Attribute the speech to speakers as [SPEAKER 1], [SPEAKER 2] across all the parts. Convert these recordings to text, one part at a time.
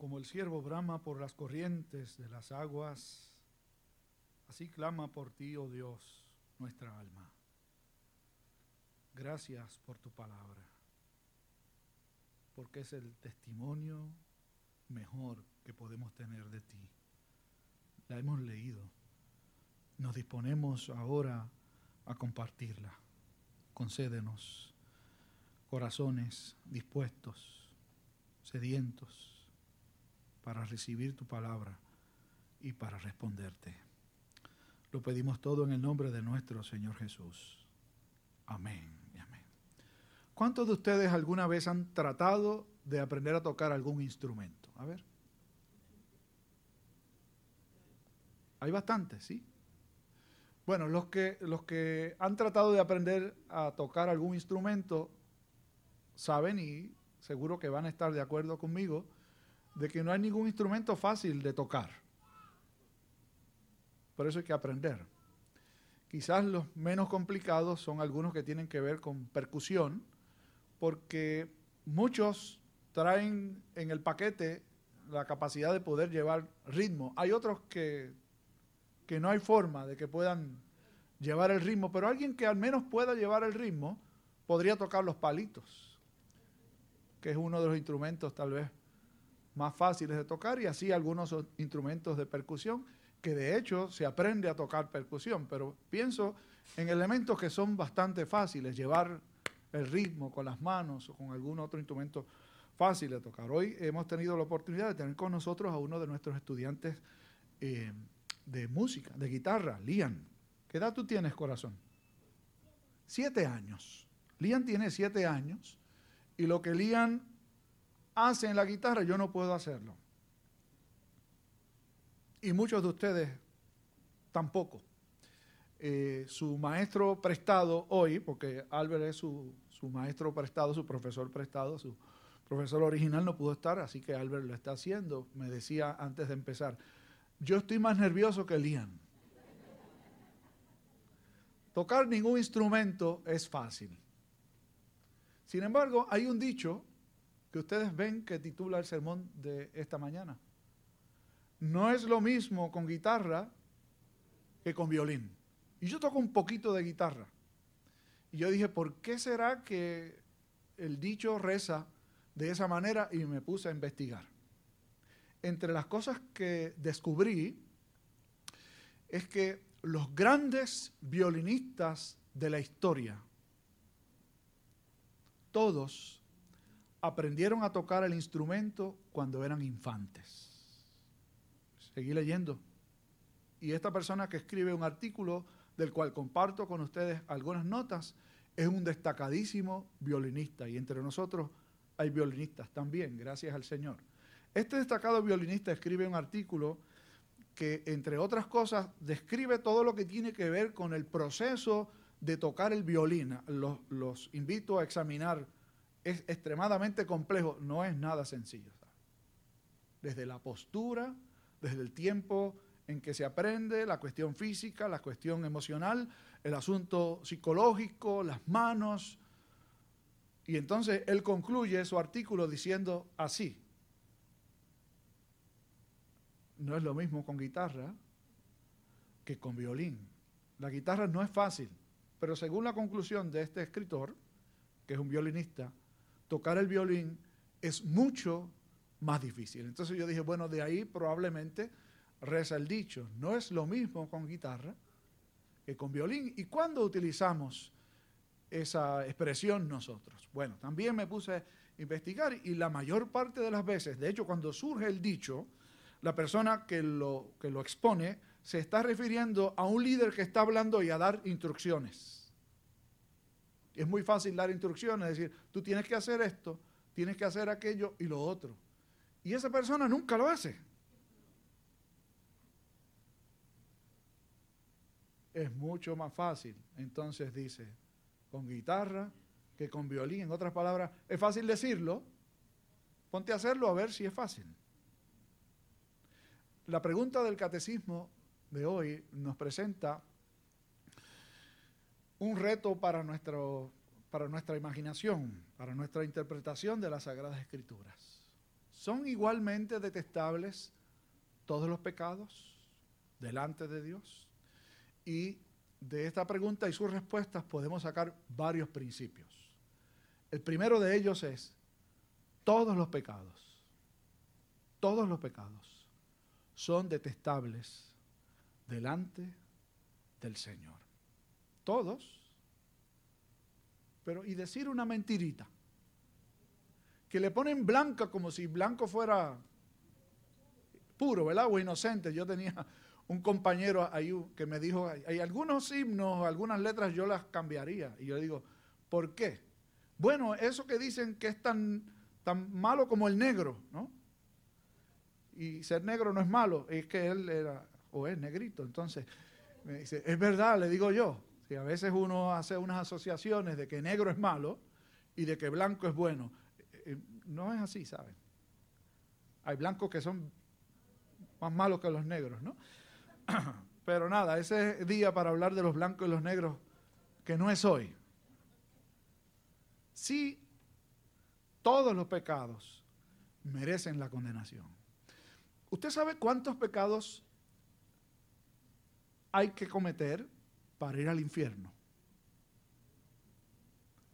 [SPEAKER 1] Como el siervo brama por las corrientes de las aguas, así clama por ti, oh Dios, nuestra alma. Gracias por tu palabra, porque es el testimonio mejor que podemos tener de ti. La hemos leído. Nos disponemos ahora a compartirla. Concédenos corazones dispuestos, sedientos para recibir tu palabra y para responderte. Lo pedimos todo en el nombre de nuestro Señor Jesús. Amén y amén. ¿Cuántos de ustedes alguna vez han tratado de aprender a tocar algún instrumento? A ver. Hay bastantes, ¿sí? Bueno, los que, los que han tratado de aprender a tocar algún instrumento saben y seguro que van a estar de acuerdo conmigo de que no hay ningún instrumento fácil de tocar. Por eso hay que aprender. Quizás los menos complicados son algunos que tienen que ver con percusión, porque muchos traen en el paquete la capacidad de poder llevar ritmo. Hay otros que, que no hay forma de que puedan llevar el ritmo, pero alguien que al menos pueda llevar el ritmo podría tocar los palitos, que es uno de los instrumentos tal vez más fáciles de tocar y así algunos instrumentos de percusión, que de hecho se aprende a tocar percusión, pero pienso en elementos que son bastante fáciles, llevar el ritmo con las manos o con algún otro instrumento fácil de tocar. Hoy hemos tenido la oportunidad de tener con nosotros a uno de nuestros estudiantes eh, de música, de guitarra, Lian. ¿Qué edad tú tienes, corazón? Siete años. Lian tiene siete años y lo que Lian hace en la guitarra, yo no puedo hacerlo. Y muchos de ustedes tampoco. Eh, su maestro prestado hoy, porque Albert es su, su, maestro prestado, su profesor prestado, su profesor original no pudo estar, así que Albert lo está haciendo. Me decía antes de empezar, yo estoy más nervioso que Lian. Tocar ningún instrumento es fácil. Sin embargo, hay un dicho que ustedes ven que titula el sermón de esta mañana. No es lo mismo con guitarra que con violín. Y yo toco un poquito de guitarra. Y yo dije, ¿por qué será que el dicho reza de esa manera? Y me puse a investigar. Entre las cosas que descubrí es que los grandes violinistas de la historia, todos aprendieron a tocar el instrumento cuando eran infantes. Seguí leyendo. Y esta persona que escribe un artículo del cual comparto con ustedes algunas notas, es un destacadísimo violinista y entre nosotros hay violinistas también, gracias al Señor. Este destacado violinista escribe un artículo que, entre otras cosas, describe todo lo que tiene que ver con el proceso de tocar el violín. Los, los invito a examinar es extremadamente complejo, no es nada sencillo. Desde la postura, desde el tiempo en que se aprende, la cuestión física, la cuestión emocional, el asunto psicológico, las manos. Y entonces él concluye su artículo diciendo así, no es lo mismo con guitarra que con violín. La guitarra no es fácil, pero según la conclusión de este escritor, que es un violinista, tocar el violín es mucho más difícil. Entonces yo dije, bueno, de ahí probablemente reza el dicho, no es lo mismo con guitarra que con violín. ¿Y cuándo utilizamos esa expresión nosotros? Bueno, también me puse a investigar y la mayor parte de las veces, de hecho cuando surge el dicho, la persona que lo, que lo expone se está refiriendo a un líder que está hablando y a dar instrucciones. Es muy fácil dar instrucciones, decir, tú tienes que hacer esto, tienes que hacer aquello y lo otro. Y esa persona nunca lo hace. Es mucho más fácil, entonces dice, con guitarra que con violín. En otras palabras, es fácil decirlo, ponte a hacerlo a ver si es fácil. La pregunta del catecismo de hoy nos presenta un reto para, nuestro, para nuestra imaginación, para nuestra interpretación de las Sagradas Escrituras. ¿Son igualmente detestables todos los pecados delante de Dios? Y de esta pregunta y sus respuestas podemos sacar varios principios. El primero de ellos es, todos los pecados, todos los pecados son detestables delante del Señor. Todos. Pero, y decir una mentirita, que le ponen blanca como si blanco fuera puro, ¿verdad? O inocente. Yo tenía un compañero ahí que me dijo, hay algunos himnos, algunas letras yo las cambiaría. Y yo le digo, ¿por qué? Bueno, eso que dicen que es tan, tan malo como el negro, ¿no? Y ser negro no es malo, es que él era, o es negrito. Entonces, me dice, es verdad, le digo yo, que a veces uno hace unas asociaciones de que negro es malo y de que blanco es bueno. Eh, eh, no es así, ¿saben? Hay blancos que son más malos que los negros, ¿no? Pero nada, ese día para hablar de los blancos y los negros, que no es hoy. Sí, todos los pecados merecen la condenación. ¿Usted sabe cuántos pecados hay que cometer para ir al infierno?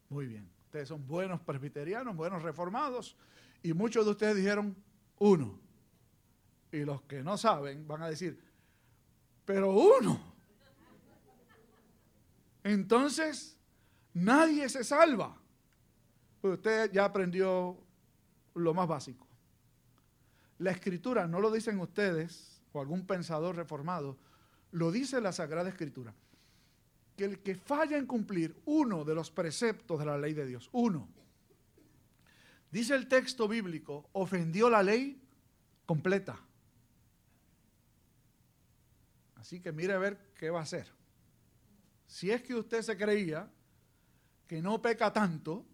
[SPEAKER 1] Muy bien, ustedes son buenos presbiterianos, buenos reformados, y muchos de ustedes dijeron uno. Y los que no saben van a decir, pero uno. Entonces, nadie se salva. Pues usted ya aprendió lo más básico. La escritura, no lo dicen ustedes o algún pensador reformado, lo dice la Sagrada Escritura. Que el que falla en cumplir uno de los preceptos de la ley de Dios, uno, dice el texto bíblico, ofendió la ley completa. Así que mire a ver qué va a hacer. Si es que usted se creía que no peca tanto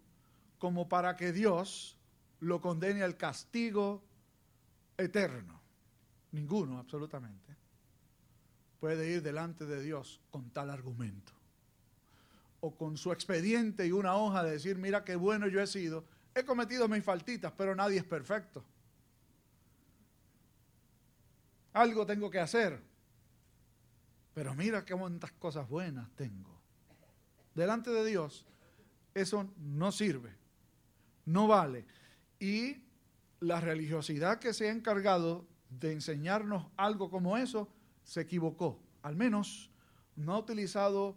[SPEAKER 1] como para que Dios lo condene al castigo eterno. Ninguno, absolutamente, puede ir delante de Dios con tal argumento. O con su expediente y una hoja de decir, mira qué bueno yo he sido, he cometido mis faltitas, pero nadie es perfecto. Algo tengo que hacer. Pero mira qué cuántas cosas buenas tengo. Delante de Dios, eso no sirve, no vale. Y la religiosidad que se ha encargado de enseñarnos algo como eso, se equivocó. Al menos no ha utilizado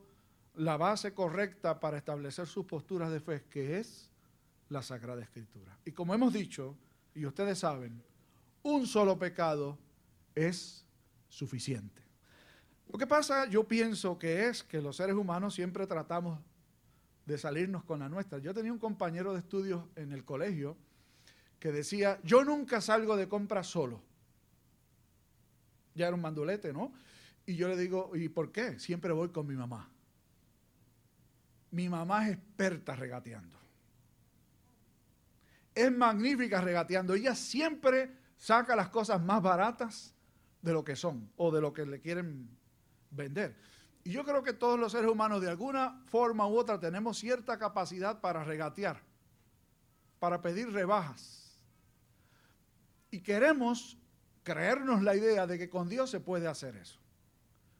[SPEAKER 1] la base correcta para establecer sus posturas de fe, que es la Sagrada Escritura. Y como hemos dicho, y ustedes saben, un solo pecado es suficiente. Lo que pasa, yo pienso que es que los seres humanos siempre tratamos de salirnos con la nuestra. Yo tenía un compañero de estudios en el colegio que decía, yo nunca salgo de compra solo. Ya era un mandolete, ¿no? Y yo le digo, ¿y por qué? Siempre voy con mi mamá. Mi mamá es experta regateando. Es magnífica regateando. Ella siempre saca las cosas más baratas de lo que son o de lo que le quieren vender. Y yo creo que todos los seres humanos de alguna forma u otra tenemos cierta capacidad para regatear, para pedir rebajas. Y queremos creernos la idea de que con Dios se puede hacer eso.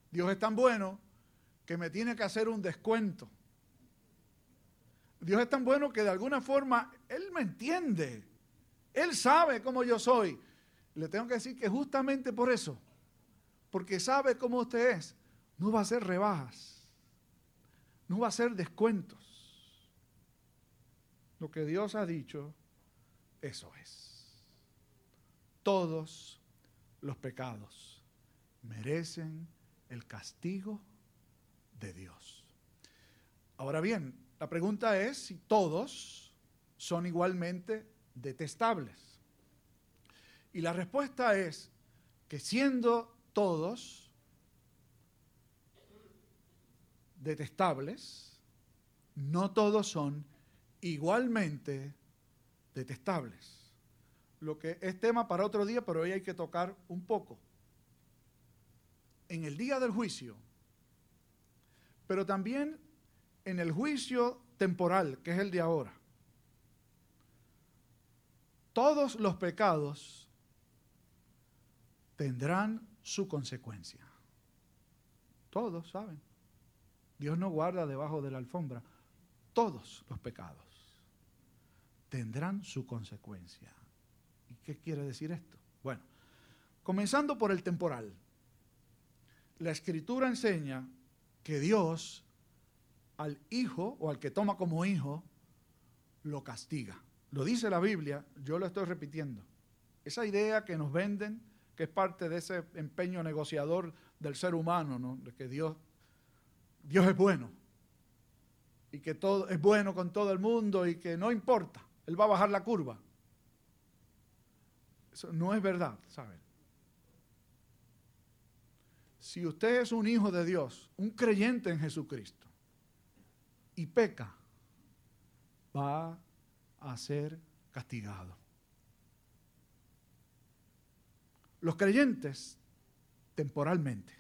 [SPEAKER 1] Dios es tan bueno que me tiene que hacer un descuento. Dios es tan bueno que de alguna forma Él me entiende. Él sabe cómo yo soy. Le tengo que decir que justamente por eso, porque sabe cómo usted es, no va a ser rebajas, no va a ser descuentos. Lo que Dios ha dicho, eso es. Todos los pecados merecen el castigo de Dios. Ahora bien, la pregunta es si todos son igualmente detestables. Y la respuesta es que siendo todos detestables, no todos son igualmente detestables. Lo que es tema para otro día, pero hoy hay que tocar un poco. En el día del juicio, pero también en el juicio temporal, que es el de ahora. todos los pecados tendrán su consecuencia. Todos saben. Dios no guarda debajo de la alfombra. Todos los pecados tendrán su consecuencia. ¿Y qué quiere decir esto? Bueno, comenzando por el temporal. La escritura enseña que Dios al hijo o al que toma como hijo lo castiga. Lo dice la Biblia, yo lo estoy repitiendo. Esa idea que nos venden, que es parte de ese empeño negociador del ser humano, ¿no? de que Dios, Dios es bueno y que todo es bueno con todo el mundo y que no importa, Él va a bajar la curva. Eso no es verdad, ¿saben? Si usted es un hijo de Dios, un creyente en Jesucristo, y peca, va a ser castigado. Los creyentes, temporalmente.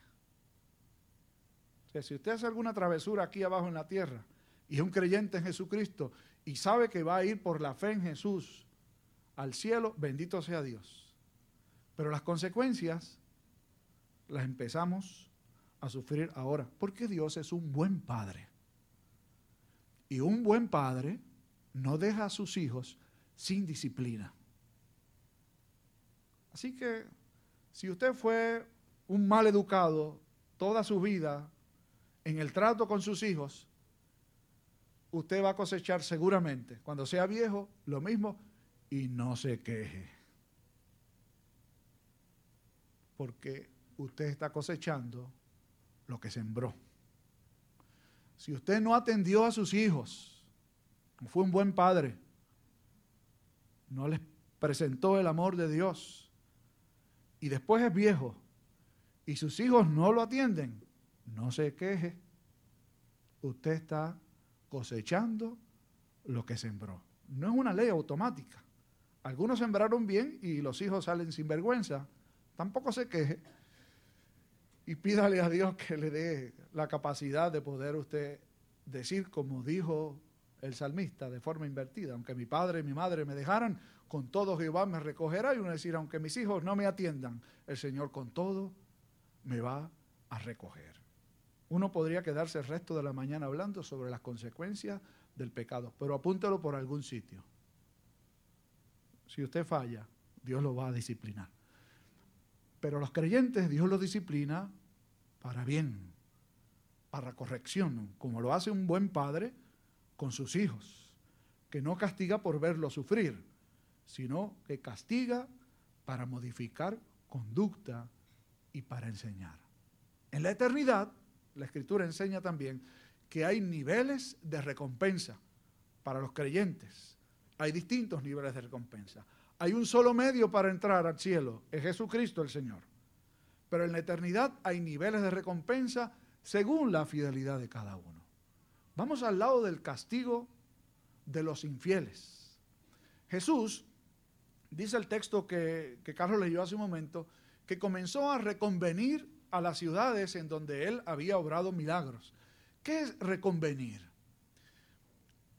[SPEAKER 1] O sea, si usted hace alguna travesura aquí abajo en la tierra y es un creyente en Jesucristo y sabe que va a ir por la fe en Jesús al cielo, bendito sea Dios. Pero las consecuencias las empezamos a sufrir ahora, porque Dios es un buen padre. Y un buen padre no deja a sus hijos sin disciplina. Así que si usted fue un mal educado toda su vida en el trato con sus hijos, usted va a cosechar seguramente, cuando sea viejo, lo mismo y no se queje. Porque usted está cosechando lo que sembró. Si usted no atendió a sus hijos, fue un buen padre, no les presentó el amor de Dios y después es viejo y sus hijos no lo atienden, no se queje. Usted está cosechando lo que sembró. No es una ley automática. Algunos sembraron bien y los hijos salen sin vergüenza. Tampoco se queje. Y pídale a Dios que le dé la capacidad de poder usted decir como dijo el salmista de forma invertida. Aunque mi padre y mi madre me dejaran, con todo Jehová me recogerá. Y uno decir, aunque mis hijos no me atiendan, el Señor con todo me va a recoger. Uno podría quedarse el resto de la mañana hablando sobre las consecuencias del pecado, pero apúntelo por algún sitio. Si usted falla, Dios lo va a disciplinar. Pero los creyentes, Dios los disciplina para bien, para corrección, como lo hace un buen padre con sus hijos, que no castiga por verlo sufrir, sino que castiga para modificar conducta y para enseñar. En la eternidad, la Escritura enseña también que hay niveles de recompensa para los creyentes. Hay distintos niveles de recompensa. Hay un solo medio para entrar al cielo, es Jesucristo el Señor. Pero en la eternidad hay niveles de recompensa según la fidelidad de cada uno. Vamos al lado del castigo de los infieles. Jesús, dice el texto que, Carlos leyó hace un momento, que comenzó a reconvenir a las ciudades en donde él había obrado milagros. ¿Qué es reconvenir?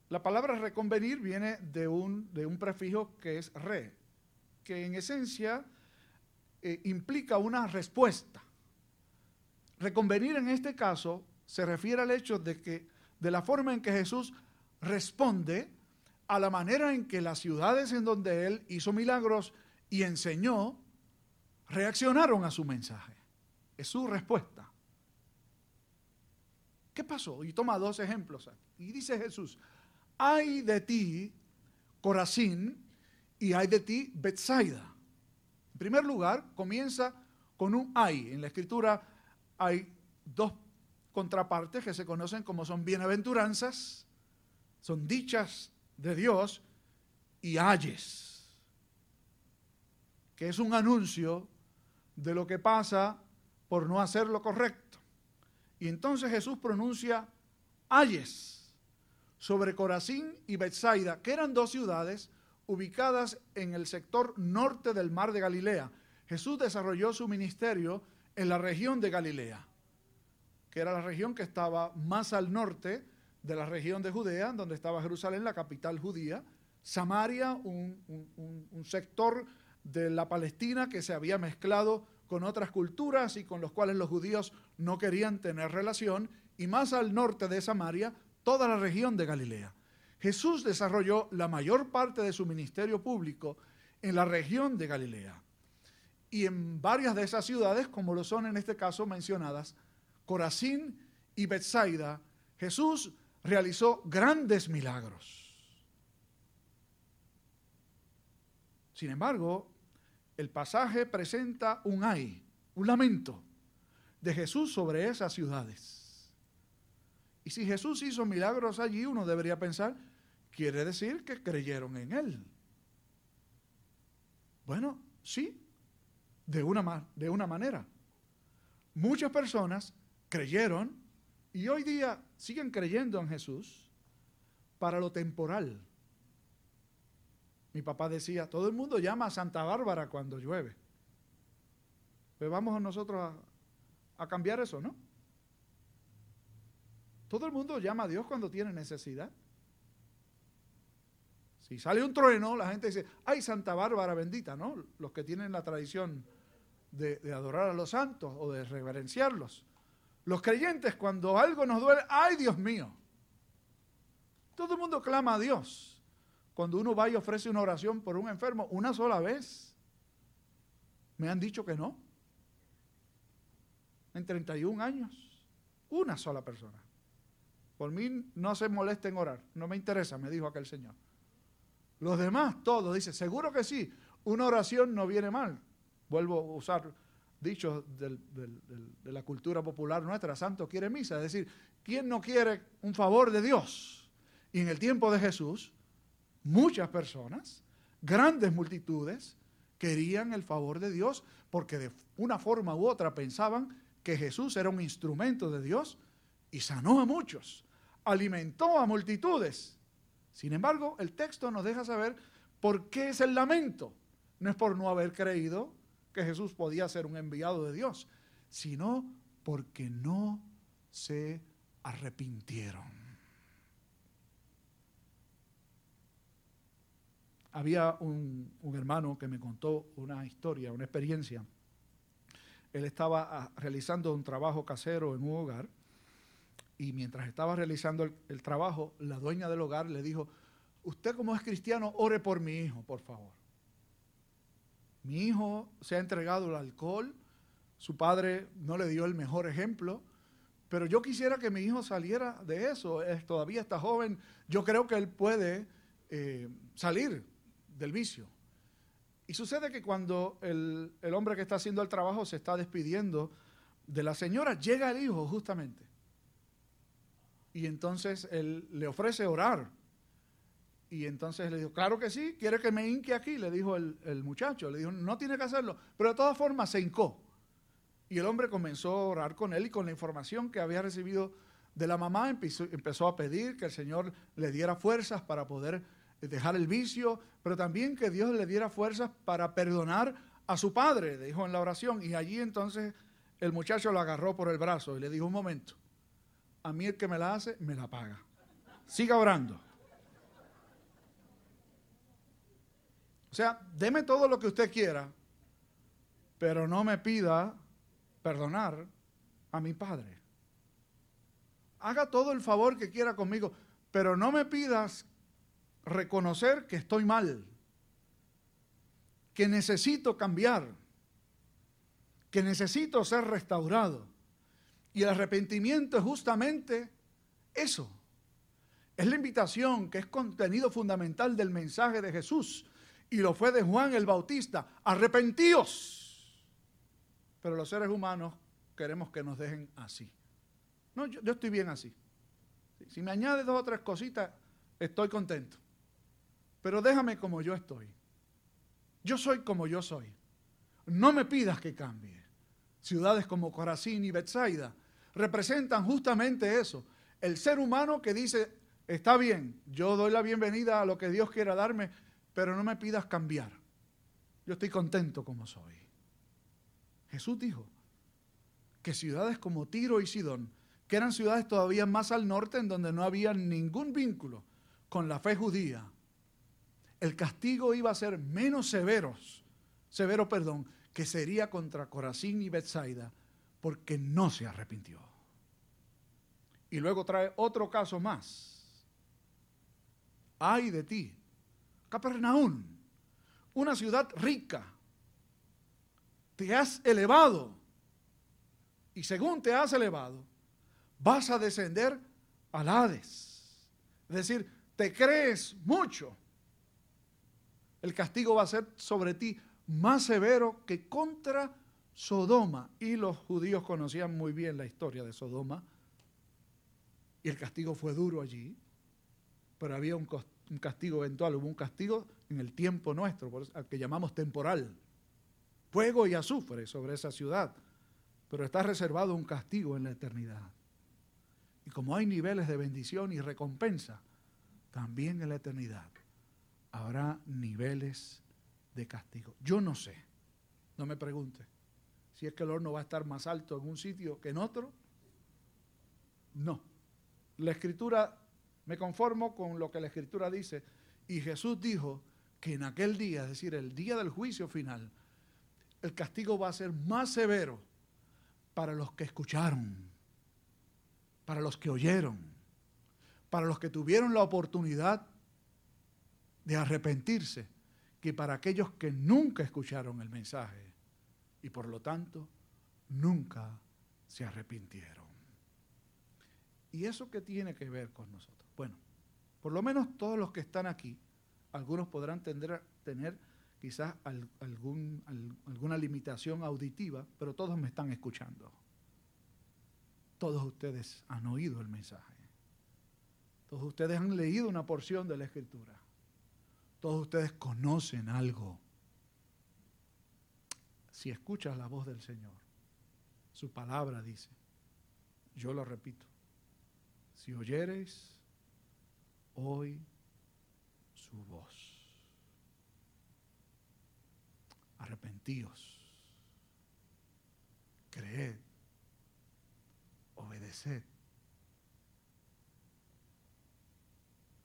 [SPEAKER 1] La palabra reconvenir viene de un, prefijo que es re, que en esencia eh, implica una respuesta. Reconvenir en este caso se refiere al hecho de que de la forma en que Jesús responde a la manera en que las ciudades en donde él hizo milagros y enseñó reaccionaron a su mensaje. Es su respuesta. ¿Qué pasó? Y toma dos ejemplos aquí. Y dice Jesús, hay de ti Corazín y hay de ti Bethsaida. En primer lugar, comienza con un hay. En la escritura hay dos contrapartes que se conocen como son bienaventuranzas, son dichas de Dios y ayes, que es un anuncio de lo que pasa por no hacer lo correcto. Y entonces Jesús pronuncia ayes sobre Corazín y Bethsaida, que eran dos ciudades ubicadas en el sector norte del mar de Galilea. Jesús desarrolló su ministerio en la región de Galilea que era la región que estaba más al norte de la región de Judea, donde estaba Jerusalén, la capital judía, Samaria, un, un, sector de la Palestina que se había mezclado con otras culturas y con los cuales los judíos no querían tener relación, y más al norte de Samaria, toda la región de Galilea. Jesús desarrolló la mayor parte de su ministerio público en la región de Galilea y en varias de esas ciudades, como lo son en este caso mencionadas, Corazín y Bethsaida, Jesús realizó grandes milagros. Sin embargo, el pasaje presenta un ay, un lamento de Jesús sobre esas ciudades. Y si Jesús hizo milagros allí, uno debería pensar, quiere decir que creyeron en Él. Bueno, sí, de una, de una manera. Muchas personas creyeron y hoy día siguen creyendo en Jesús para lo temporal. Mi papá decía, todo el mundo llama a Santa Bárbara cuando llueve. Pues vamos nosotros a, a cambiar eso, ¿no? Todo el mundo llama a Dios cuando tiene necesidad. Si sale un trueno, la gente dice, ay, Santa Bárbara bendita, ¿no? Los que tienen la tradición de, de, adorar a los santos o de reverenciarlos. Los creyentes, cuando algo nos duele, ay, Dios mío. Todo el mundo clama a Dios cuando uno va y ofrece una oración por un enfermo una sola vez. Me han dicho que no. En 31 años, una sola persona. Por mí no se moleste en orar, no me interesa, me dijo aquel señor. Los demás, todos, dice, seguro que sí, una oración no viene mal. Vuelvo a usar dichos de la cultura popular nuestra, santo quiere misa, es decir, ¿quién no quiere un favor de Dios? Y en el tiempo de Jesús, muchas personas, grandes multitudes, querían el favor de Dios porque de una forma u otra pensaban que Jesús era un instrumento de Dios y sanó a muchos, alimentó a multitudes. Sin embargo, el texto nos deja saber por qué es el lamento. No es por no haber creído que Jesús podía ser un enviado de Dios, sino porque no se arrepintieron. había un, hermano que me contó una historia, una experiencia. Él estaba ah, realizando un trabajo casero en un hogar y mientras estaba realizando el, trabajo, la dueña del hogar le dijo, usted como es cristiano, ore por mi hijo, por favor. Mi hijo se ha entregado al alcohol, su padre no le dio el mejor ejemplo, pero yo quisiera que mi hijo saliera de eso, es, todavía está joven, yo creo que él puede eh, salir del vicio. Y sucede que cuando el, hombre que está haciendo el trabajo se está despidiendo de la señora, llega el hijo justamente. Y entonces él le ofrece orar. Y entonces le dijo, claro que sí, quiere que me hinque aquí, le dijo el, el, muchacho. Le dijo, no tiene que hacerlo. Pero de todas formas se hincó. Y el hombre comenzó a orar con él y con la información que había recibido de la mamá empezó, empezó a pedir que el Señor le diera fuerzas para poder dejar el vicio, pero también que Dios le diera fuerzas para perdonar a su padre, dijo en la oración. Y allí entonces el muchacho lo agarró por el brazo y le dijo, un momento, a mí el que me la hace, me la paga. Siga orando. O sea, deme todo lo que usted quiera, pero no me pida perdonar a mi padre. Haga todo el favor que quiera conmigo, pero no me pidas reconocer que estoy mal, que necesito cambiar, que necesito ser restaurado. Y el arrepentimiento es justamente eso. Es la invitación que es contenido fundamental del mensaje de Jesús. Y lo fue de Juan el Bautista. Arrepentíos. Pero los seres humanos queremos que nos dejen así. No, yo, yo estoy bien así. Si me añade dos o tres cositas, estoy contento pero déjame como yo estoy. Yo soy como yo soy. No me pidas que cambie. Ciudades como Corazín y Bethsaida representan justamente eso. El ser humano que dice, está bien, yo doy la bienvenida a lo que Dios quiera darme, pero no me pidas cambiar. Yo estoy contento como soy. Jesús dijo que ciudades como Tiro y Sidón, que eran ciudades todavía más al norte en donde no había ningún vínculo con la fe judía, el castigo iba a ser menos severos, severo, perdón, que sería contra Corazín y Bethsaida, porque no se arrepintió. Y luego trae otro caso más. Ay de ti, Capernaum, una ciudad rica, te has elevado, y según te has elevado, vas a descender al Hades. Es decir, te crees mucho. El castigo va a ser sobre ti más severo que contra Sodoma. Y los judíos conocían muy bien la historia de Sodoma. Y el castigo fue duro allí. Pero había un, castigo eventual, hubo un castigo en el tiempo nuestro, al que llamamos temporal. Fuego y azufre sobre esa ciudad. Pero está reservado un castigo en la eternidad. Y como hay niveles de bendición y recompensa, también en la eternidad habrá niveles de castigo. Yo no sé, no me pregunte, si es que el horno va a estar más alto en un sitio que en otro. No. La escritura, me conformo con lo que la escritura dice, y Jesús dijo que en aquel día, es decir, el día del juicio final, el castigo va a ser más severo para los que escucharon, para los que oyeron, para los que tuvieron la oportunidad de arrepentirse que para aquellos que nunca escucharon el mensaje y por lo tanto nunca se arrepintieron. ¿Y eso qué tiene que ver con nosotros? Bueno, por lo menos todos los que están aquí, algunos podrán tener, quizás algún, alguna limitación auditiva, pero todos me están escuchando. Todos ustedes han oído el mensaje. Todos ustedes han leído una porción de la escritura. Todos ustedes conocen algo. Si escuchas la voz del Señor, su palabra dice, yo lo repito, si oyeres hoy su voz, arrepentíos, creed, obedeced,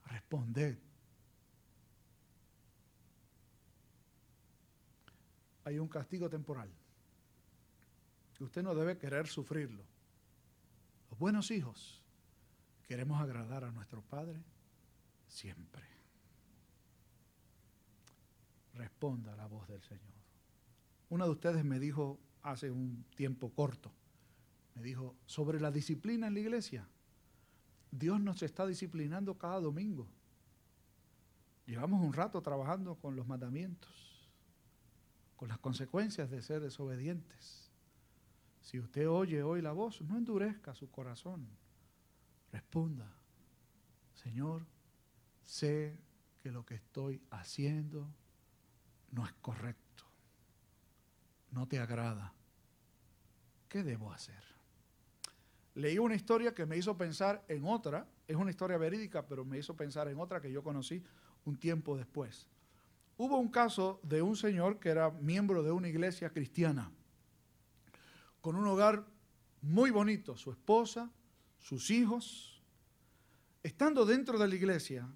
[SPEAKER 1] responded hay un castigo temporal. Usted no debe querer sufrirlo. Los buenos hijos queremos agradar a nuestro Padre siempre. Responda la voz del Señor. Uno de ustedes me dijo hace un tiempo corto, me dijo, sobre la disciplina en la iglesia, Dios nos está disciplinando cada domingo. Llevamos un rato trabajando con los mandamientos con las consecuencias de ser desobedientes. Si usted oye hoy la voz, no endurezca su corazón. Responda, Señor, sé que lo que estoy haciendo no es correcto, no te agrada. ¿Qué debo hacer? Leí una historia que me hizo pensar en otra, es una historia verídica, pero me hizo pensar en otra que yo conocí un tiempo después. Hubo un caso de un señor que era miembro de una iglesia cristiana, con un hogar muy bonito, su esposa, sus hijos. Estando dentro de la iglesia,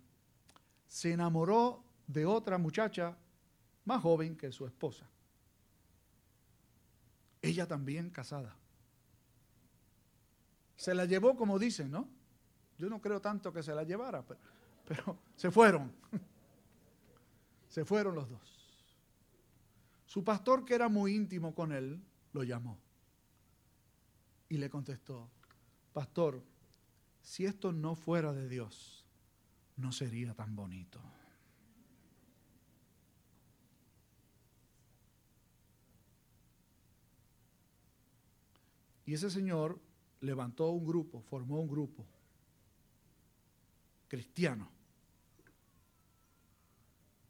[SPEAKER 1] se enamoró de otra muchacha más joven que su esposa. Ella también casada. Se la llevó como dicen, ¿no? Yo no creo tanto que se la llevara, pero, pero se fueron. Se fueron los dos. Su pastor, que era muy íntimo con él, lo llamó y le contestó, pastor, si esto no fuera de Dios, no sería tan bonito. Y ese señor levantó un grupo, formó un grupo cristiano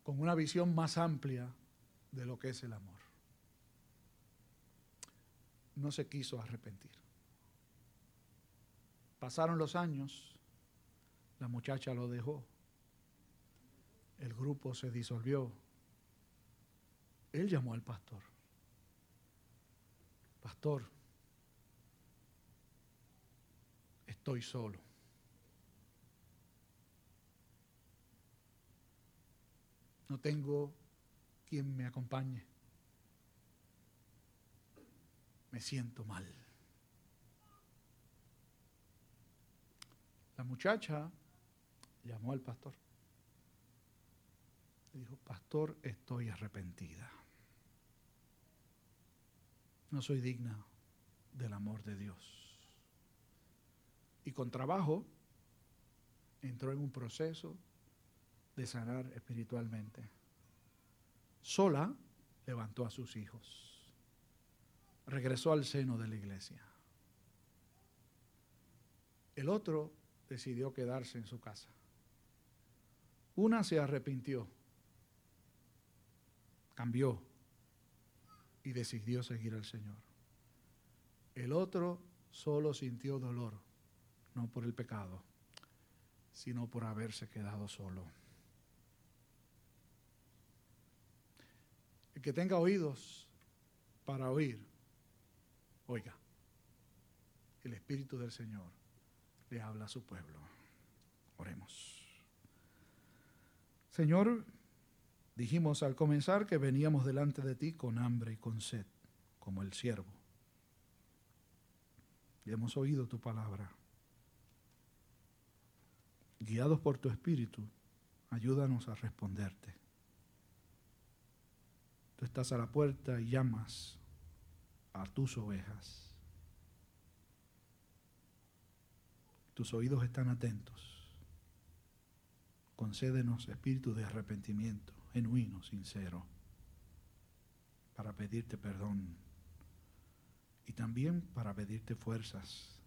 [SPEAKER 1] con una visión más amplia de lo que es el amor. No se quiso arrepentir. Pasaron los años, la muchacha lo dejó, el grupo se disolvió. Él llamó al pastor. Pastor, estoy solo. No tengo quien me acompañe. Me siento mal. La muchacha llamó al pastor. Dijo, pastor, estoy arrepentida. No soy digna del amor de Dios. Y con trabajo entró en un proceso de sanar espiritualmente. Sola levantó a sus hijos. Regresó al seno de la iglesia. El otro decidió quedarse en su casa. Una se arrepintió, cambió y decidió seguir al Señor. El otro solo sintió dolor, no por el pecado, sino por haberse quedado solo. El que tenga oídos para oír, oiga, el Espíritu del Señor le habla a su pueblo. Oremos. Señor, dijimos al comenzar que veníamos delante de ti con hambre y con sed, como el siervo. Y hemos oído tu palabra. Guiados por tu Espíritu, ayúdanos a responderte. Tú estás a la puerta y llamas a tus ovejas. Tus oídos están atentos. Concédenos espíritu de arrepentimiento, genuino, sincero, para pedirte perdón y también para pedirte fuerzas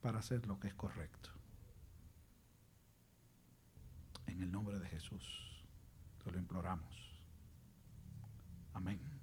[SPEAKER 1] para hacer lo que es correcto. En el nombre de Jesús te lo imploramos. Amém.